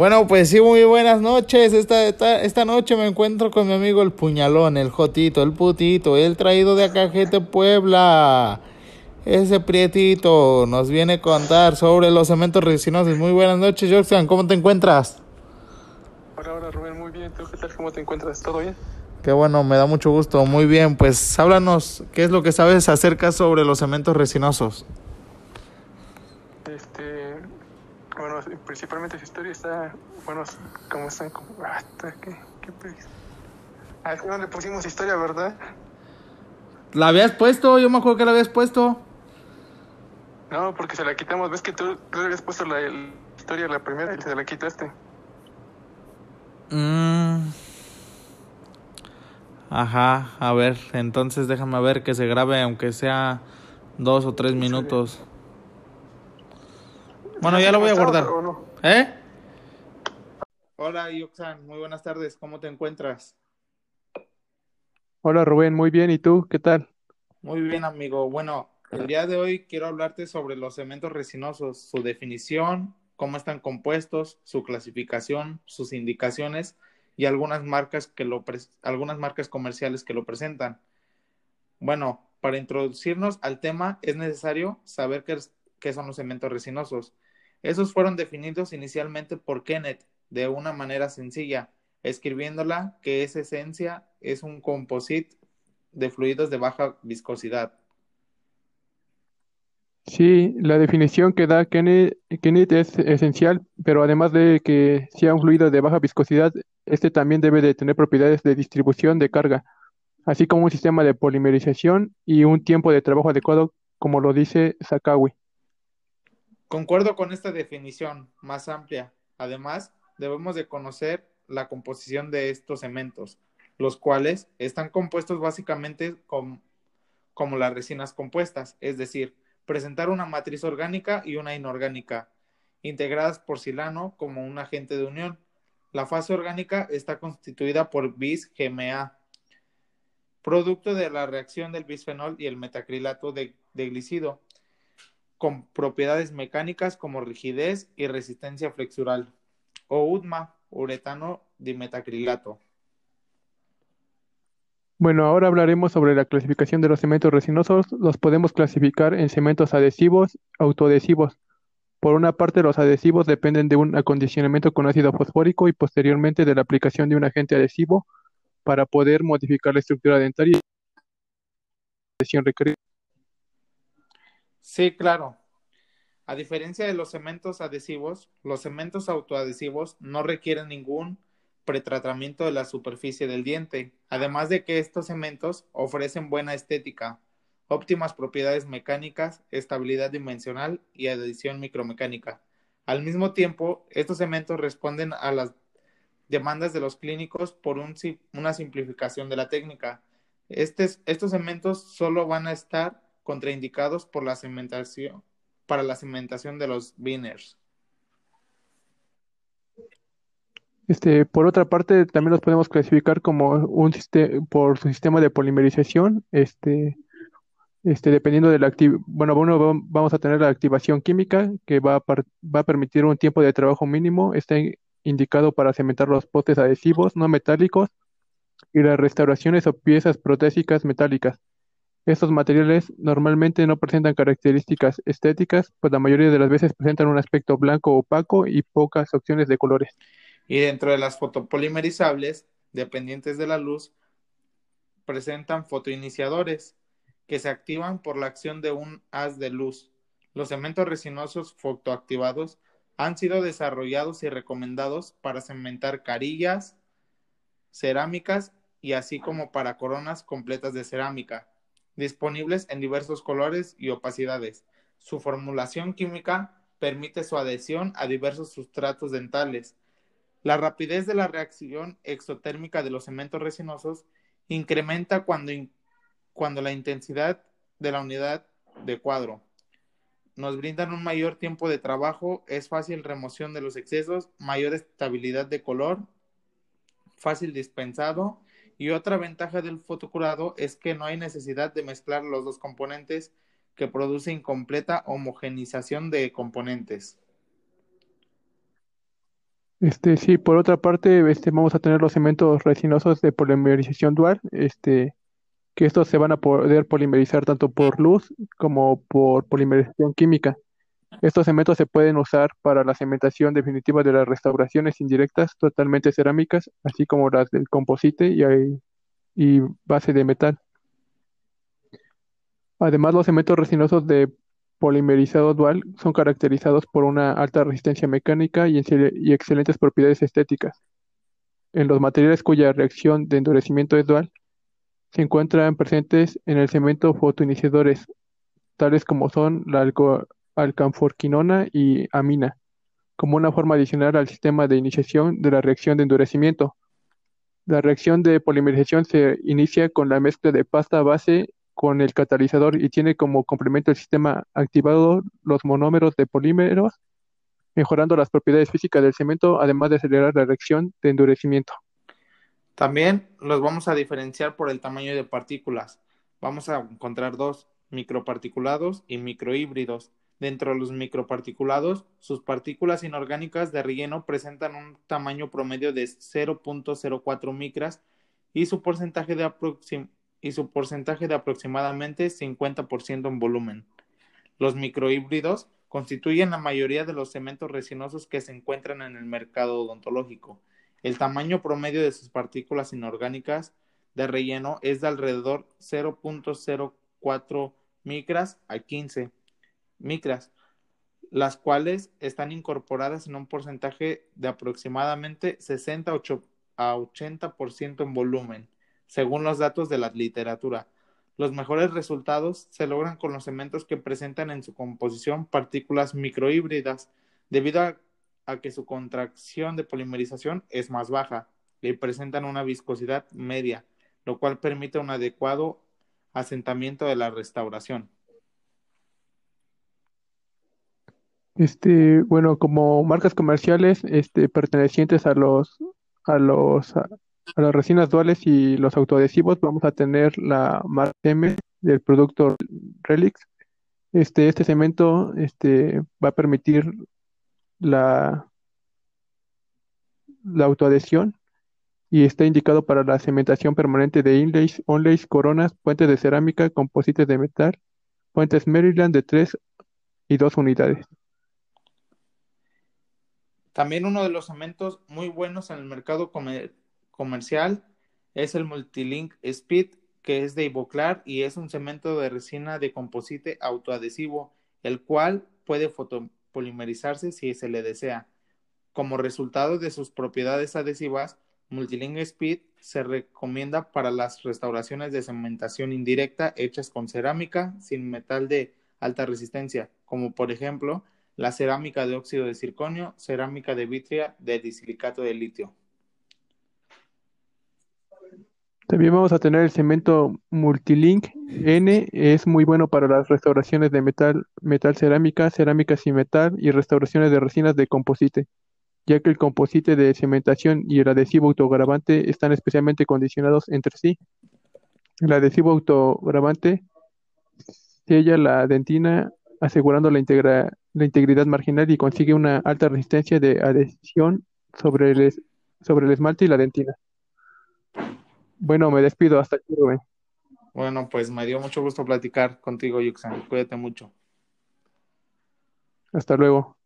Bueno, pues sí, muy buenas noches. Esta, esta, esta, noche me encuentro con mi amigo el puñalón, el jotito, el putito, el traído de Acajete, Puebla. Ese prietito nos viene a contar sobre los cementos resinosos. Muy buenas noches, Jorge. ¿Cómo te encuentras? Hola, hola, Rubén. Muy bien. ¿Tú qué tal? ¿Cómo te encuentras? ¿Todo bien? Qué bueno, me da mucho gusto. Muy bien, pues háblanos, ¿qué es lo que sabes acerca sobre los cementos resinosos? Este, bueno, principalmente su historia está, bueno, ¿cómo están? Como, ah, ¿qué, qué Ah, es que no le pusimos historia, ¿verdad? La habías puesto, yo me acuerdo que la habías puesto. No, porque se la quitamos. ¿Ves que tú, tú le habías puesto la, la historia la primera y se la quitaste? Mmm... Ajá, a ver, entonces déjame ver que se grabe aunque sea dos o tres minutos. Bueno, ya lo voy a guardar. ¿Eh? Hola, Yoxan, muy buenas tardes, ¿cómo te encuentras? Hola, Rubén, muy bien, ¿y tú? ¿Qué tal? Muy bien, amigo. Bueno, el día de hoy quiero hablarte sobre los cementos resinosos, su definición, cómo están compuestos, su clasificación, sus indicaciones y algunas marcas que lo algunas marcas comerciales que lo presentan. Bueno, para introducirnos al tema es necesario saber qué, qué son los cementos resinosos. Esos fueron definidos inicialmente por Kenneth de una manera sencilla, escribiéndola que esa esencia es un composite de fluidos de baja viscosidad. Sí, la definición que da Kenneth, es esencial, pero además de que sea un fluido de baja viscosidad, este también debe de tener propiedades de distribución de carga, así como un sistema de polimerización y un tiempo de trabajo adecuado, como lo dice Sakawi. Concuerdo con esta definición más amplia. Además, debemos de conocer la composición de estos cementos, los cuales están compuestos básicamente como las resinas compuestas, es decir, presentar una matriz orgánica y una inorgánica, integradas por silano como un agente de unión. La fase orgánica está constituida por bis-GMA, producto de la reacción del bisfenol y el metacrilato de, de glicido, con propiedades mecánicas como rigidez y resistencia flexural, o UDMA, uretano dimetacrilato. Bueno, ahora hablaremos sobre la clasificación de los cementos resinosos. Los podemos clasificar en cementos adhesivos, autoadhesivos. Por una parte, los adhesivos dependen de un acondicionamiento con ácido fosfórico y posteriormente de la aplicación de un agente adhesivo para poder modificar la estructura dentaria y adhesión requerida. Sí, claro. A diferencia de los cementos adhesivos, los cementos autoadhesivos no requieren ningún pretratamiento de la superficie del diente, además de que estos cementos ofrecen buena estética, óptimas propiedades mecánicas, estabilidad dimensional y adición micromecánica. Al mismo tiempo, estos cementos responden a las demandas de los clínicos por un, una simplificación de la técnica. Estos cementos solo van a estar contraindicados por la cementación, para la cementación de los biners. Este, por otra parte, también los podemos clasificar como un sistema por su sistema de polimerización, este, este, dependiendo de la bueno, bueno, vamos a tener la activación química que va a, va a permitir un tiempo de trabajo mínimo, está indicado para cementar los potes adhesivos no metálicos y las restauraciones o piezas protésicas metálicas. Estos materiales normalmente no presentan características estéticas, pues la mayoría de las veces presentan un aspecto blanco opaco y pocas opciones de colores. Y dentro de las fotopolimerizables, dependientes de la luz, presentan fotoiniciadores que se activan por la acción de un haz de luz. Los cementos resinosos fotoactivados han sido desarrollados y recomendados para cementar carillas, cerámicas y así como para coronas completas de cerámica, disponibles en diversos colores y opacidades. Su formulación química permite su adhesión a diversos sustratos dentales, la rapidez de la reacción exotérmica de los cementos resinosos incrementa cuando, cuando la intensidad de la unidad de cuadro. Nos brindan un mayor tiempo de trabajo, es fácil remoción de los excesos, mayor estabilidad de color, fácil dispensado y otra ventaja del fotocurado es que no hay necesidad de mezclar los dos componentes que produce incompleta homogenización de componentes. Este, sí, por otra parte, este, vamos a tener los cementos resinosos de polimerización dual, este, que estos se van a poder polimerizar tanto por luz como por polimerización química. Estos cementos se pueden usar para la cementación definitiva de las restauraciones indirectas totalmente cerámicas, así como las del composite y, base de metal. Además, los cementos resinosos de polimerizado dual son caracterizados por una alta resistencia mecánica y, y excelentes propiedades estéticas. En los materiales cuya reacción de endurecimiento es dual, se encuentran presentes en el cemento fotoiniciadores, tales como son la alcanforquinona y amina, como una forma adicional al sistema de iniciación de la reacción de endurecimiento. La reacción de polimerización se inicia con la mezcla de pasta base con el catalizador y tiene como complemento el sistema activado los monómeros de polímeros, mejorando las propiedades físicas del cemento, además de acelerar la reacción de endurecimiento. También los vamos a diferenciar por el tamaño de partículas. Vamos a encontrar dos, microparticulados y microhíbridos. Dentro de los microparticulados, sus partículas inorgánicas de relleno presentan un tamaño promedio de 0.04 micras y su porcentaje de aproximadamente y su porcentaje de aproximadamente 50% en volumen. Los microhíbridos constituyen la mayoría de los cementos resinosos que se encuentran en el mercado odontológico. El tamaño promedio de sus partículas inorgánicas de relleno es de alrededor 0.04 micras a 15 micras, las cuales están incorporadas en un porcentaje de aproximadamente 60 a 80% en volumen según los datos de la literatura. Los mejores resultados se logran con los cementos que presentan en su composición partículas microhíbridas, debido a, que su contracción de polimerización es más baja y presentan una viscosidad media, lo cual permite un adecuado asentamiento de la restauración. Este, bueno, como marcas comerciales, este, pertenecientes a los, a los, para las resinas duales y los autoadhesivos vamos a tener la marca M del producto Relix. Este, este cemento este, va a permitir la, la autoadhesión y está indicado para la cementación permanente de inlays, onlays, coronas, puentes de cerámica, composites de metal, puentes Maryland de 3 y 2 unidades. También uno de los cementos muy buenos en el mercado comercial es el Multilink Speed, que es de Ivoclar y es un cemento de resina de composite autoadhesivo, el cual puede fotopolimerizarse si se le desea. Como resultado de sus propiedades adhesivas, Multilink Speed se recomienda para las restauraciones de cementación indirecta hechas con cerámica sin metal de alta resistencia, como por ejemplo la cerámica de óxido de circonio, cerámica de vitria de disilicato de litio. También vamos a tener el cemento Multilink N, es muy bueno para las restauraciones de metal, metal cerámica, cerámica sin metal y restauraciones de resinas de composite, ya que el composite de cementación y el adhesivo autogravante están especialmente condicionados entre sí. El adhesivo autogravante sella la dentina asegurando la, la integridad marginal y consigue una alta resistencia de adhesión sobre el, sobre el esmalte y la dentina. Bueno, me despido. Hasta aquí, Rubén. Bueno, pues me dio mucho gusto platicar contigo, Yuxan. Cuídate mucho. Hasta luego.